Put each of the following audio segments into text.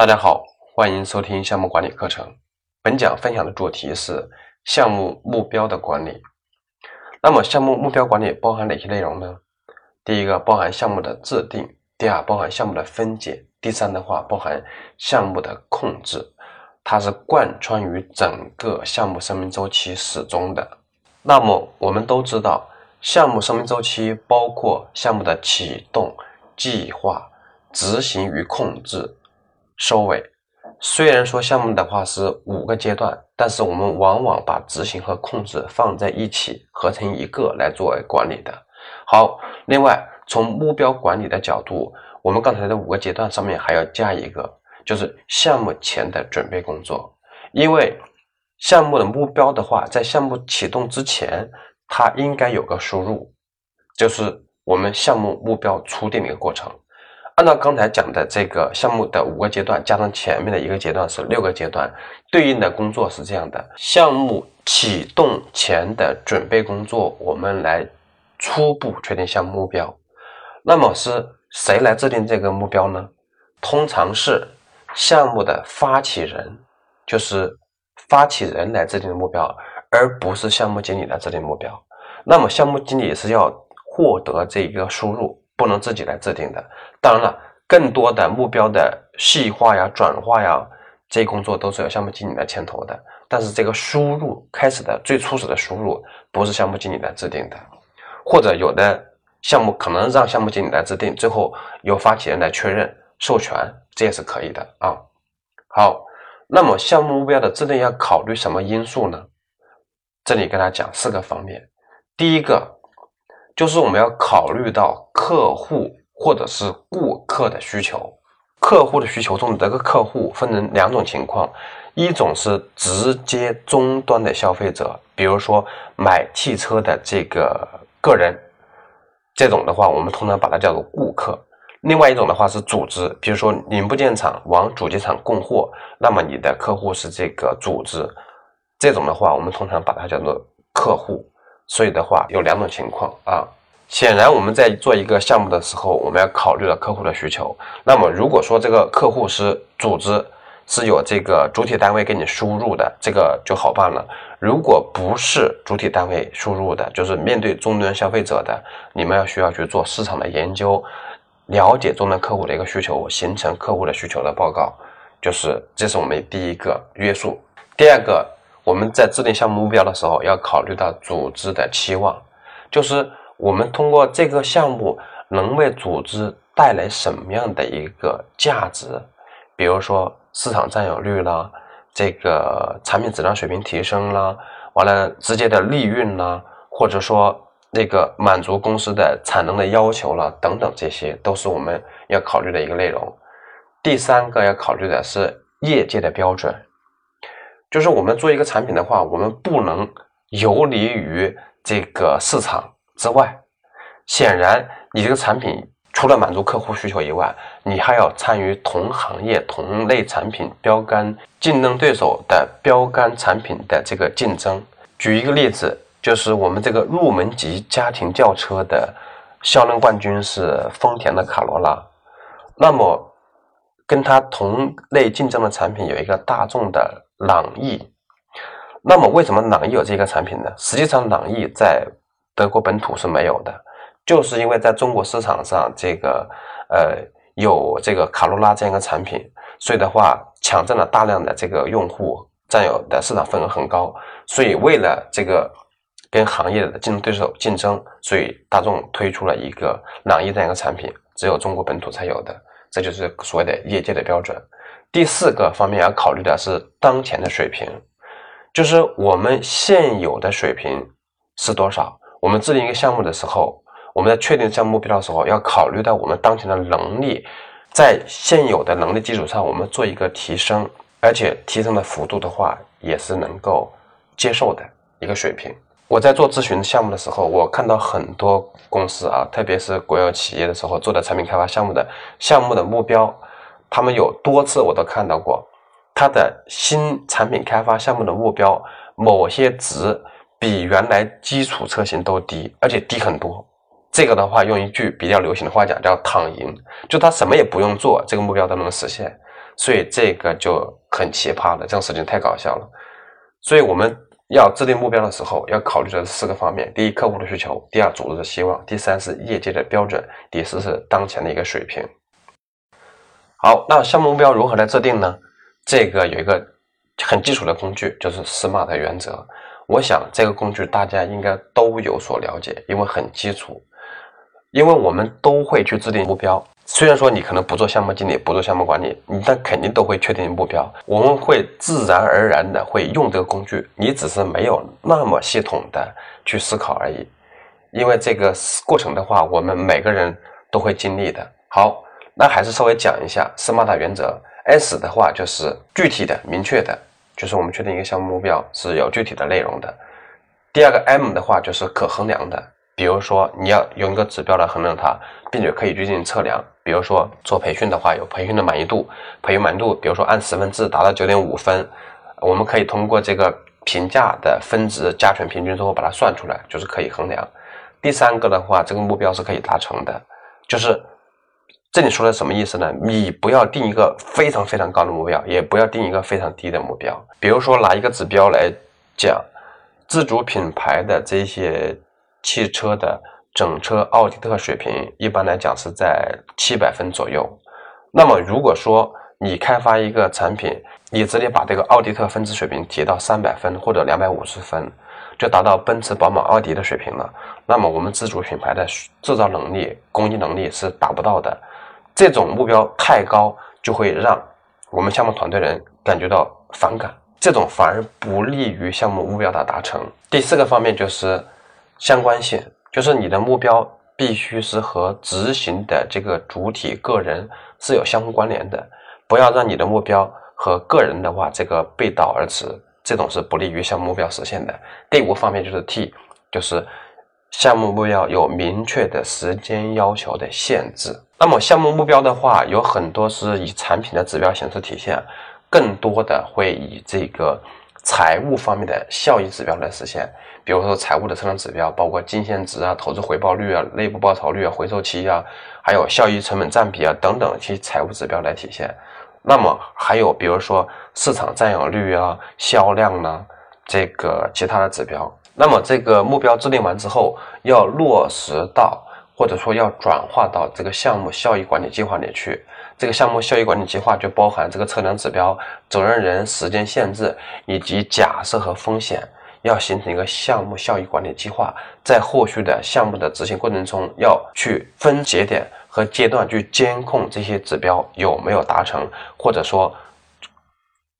大家好，欢迎收听项目管理课程。本讲分享的主题是项目目标的管理。那么，项目目标管理包含哪些内容呢？第一个，包含项目的制定；第二，包含项目的分解；第三的话，包含项目的控制。它是贯穿于整个项目生命周期始终的。那么，我们都知道，项目生命周期包括项目的启动、计划、执行与控制。收尾，虽然说项目的话是五个阶段，但是我们往往把执行和控制放在一起，合成一个来作为管理的。好，另外从目标管理的角度，我们刚才的五个阶段上面还要加一个，就是项目前的准备工作。因为项目的目标的话，在项目启动之前，它应该有个输入，就是我们项目目标初定的一个过程。按照刚才讲的这个项目的五个阶段，加上前面的一个阶段是六个阶段，对应的工作是这样的：项目启动前的准备工作，我们来初步确定项目目标。那么是谁来制定这个目标呢？通常是项目的发起人，就是发起人来制定的目标，而不是项目经理来制定目标。那么项目经理是要获得这个输入。不能自己来制定的。当然了，更多的目标的细化呀、转化呀，这些工作都是由项目经理来牵头的。但是这个输入开始的最初始的输入，不是项目经理来制定的，或者有的项目可能让项目经理来制定，最后由发起人来确认授权，这也是可以的啊。好，那么项目目标的制定要考虑什么因素呢？这里跟大家讲四个方面。第一个。就是我们要考虑到客户或者是顾客的需求。客户的需求中的这个客户分成两种情况，一种是直接终端的消费者，比如说买汽车的这个个人，这种的话我们通常把它叫做顾客。另外一种的话是组织，比如说零部件厂往主机厂供货，那么你的客户是这个组织，这种的话我们通常把它叫做客户。所以的话有两种情况啊，显然我们在做一个项目的时候，我们要考虑到客户的需求。那么如果说这个客户是组织，是有这个主体单位给你输入的，这个就好办了。如果不是主体单位输入的，就是面对终端消费者的，你们要需要去做市场的研究，了解终端客户的一个需求，形成客户的需求的报告，就是这是我们第一个约束。第二个。我们在制定项目目标的时候，要考虑到组织的期望，就是我们通过这个项目能为组织带来什么样的一个价值，比如说市场占有率啦，这个产品质量水平提升啦，完了直接的利润啦，或者说那个满足公司的产能的要求了等等，这些都是我们要考虑的一个内容。第三个要考虑的是业界的标准。就是我们做一个产品的话，我们不能游离于这个市场之外。显然，你这个产品除了满足客户需求以外，你还要参与同行业同类产品标杆竞争对手的标杆产品的这个竞争。举一个例子，就是我们这个入门级家庭轿车的销量冠军是丰田的卡罗拉，那么跟它同类竞争的产品有一个大众的。朗逸，那么为什么朗逸有这个产品呢？实际上，朗逸在德国本土是没有的，就是因为在中国市场上，这个呃有这个卡罗拉这样一个产品，所以的话抢占了大量的这个用户，占有的市场份额很高。所以为了这个跟行业的竞争对手竞争，所以大众推出了一个朗逸这样一个产品，只有中国本土才有的，这就是所谓的业界的标准。第四个方面要考虑的是当前的水平，就是我们现有的水平是多少。我们制定一个项目的时候，我们在确定项目目标的时候，要考虑到我们当前的能力，在现有的能力基础上，我们做一个提升，而且提升的幅度的话，也是能够接受的一个水平。我在做咨询项目的时候，我看到很多公司啊，特别是国有企业的时候做的产品开发项目的项目的目标。他们有多次我都看到过，他的新产品开发项目的目标某些值比原来基础车型都低，而且低很多。这个的话，用一句比较流行的话讲，叫“躺赢”，就他什么也不用做，这个目标都能实现。所以这个就很奇葩了，这种事情太搞笑了。所以我们要制定目标的时候，要考虑的四个方面：第一，客户的需求；第二，组织的希望；第三是业界的标准；第四是当前的一个水平。好，那项目目标如何来制定呢？这个有一个很基础的工具，就是 SMART 原则。我想这个工具大家应该都有所了解，因为很基础。因为我们都会去制定目标，虽然说你可能不做项目经理，不做项目管理，你但肯定都会确定目标。我们会自然而然的会用这个工具，你只是没有那么系统的去思考而已。因为这个过程的话，我们每个人都会经历的。好，那还是稍微讲一下 SMART 原则。S 的话就是具体的、明确的，就是我们确定一个项目目标是有具体的内容的。第二个 M 的话就是可衡量的。比如说，你要用一个指标来衡量它，并且可以去进行测量。比如说做培训的话，有培训的满意度，培训满意度，比如说按十分制达到九点五分，我们可以通过这个评价的分值加权平均之后把它算出来，就是可以衡量。第三个的话，这个目标是可以达成的，就是这里说的什么意思呢？你不要定一个非常非常高的目标，也不要定一个非常低的目标。比如说拿一个指标来讲，自主品牌的这些。汽车的整车奥迪特水平一般来讲是在七百分左右。那么如果说你开发一个产品，你直接把这个奥迪特分值水平提到三百分或者两百五十分，就达到奔驰、宝马、奥迪的水平了。那么我们自主品牌的制造能力、工艺能力是达不到的。这种目标太高，就会让我们项目团队人感觉到反感，这种反而不利于项目目标的达成。第四个方面就是。相关性就是你的目标必须是和执行的这个主体个人是有相互关联的，不要让你的目标和个人的话这个背道而驰，这种是不利于项目目标实现的。第五方面就是 T，就是项目目标有明确的时间要求的限制。那么项目目标的话，有很多是以产品的指标形式体现，更多的会以这个。财务方面的效益指标来实现，比如说财务的测量指标，包括净现值啊、投资回报率啊、内部报酬率啊、回收期啊，还有效益成本占比啊等等其财务指标来体现。那么还有比如说市场占有率啊、销量呢，这个其他的指标。那么这个目标制定完之后，要落实到或者说要转化到这个项目效益管理计划里去。这个项目效益管理计划就包含这个测量指标、责任人、时间限制以及假设和风险，要形成一个项目效益管理计划。在后续的项目的执行过程中，要去分节点和阶段去监控这些指标有没有达成，或者说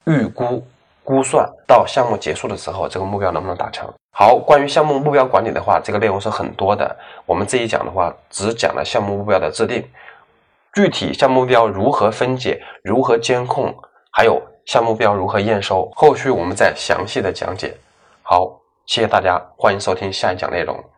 预估估算到项目结束的时候，这个目标能不能达成。好，关于项目目标管理的话，这个内容是很多的。我们这一讲的话，只讲了项目目标的制定。具体项目标如何分解、如何监控，还有项目标如何验收，后续我们再详细的讲解。好，谢谢大家，欢迎收听下一讲内容。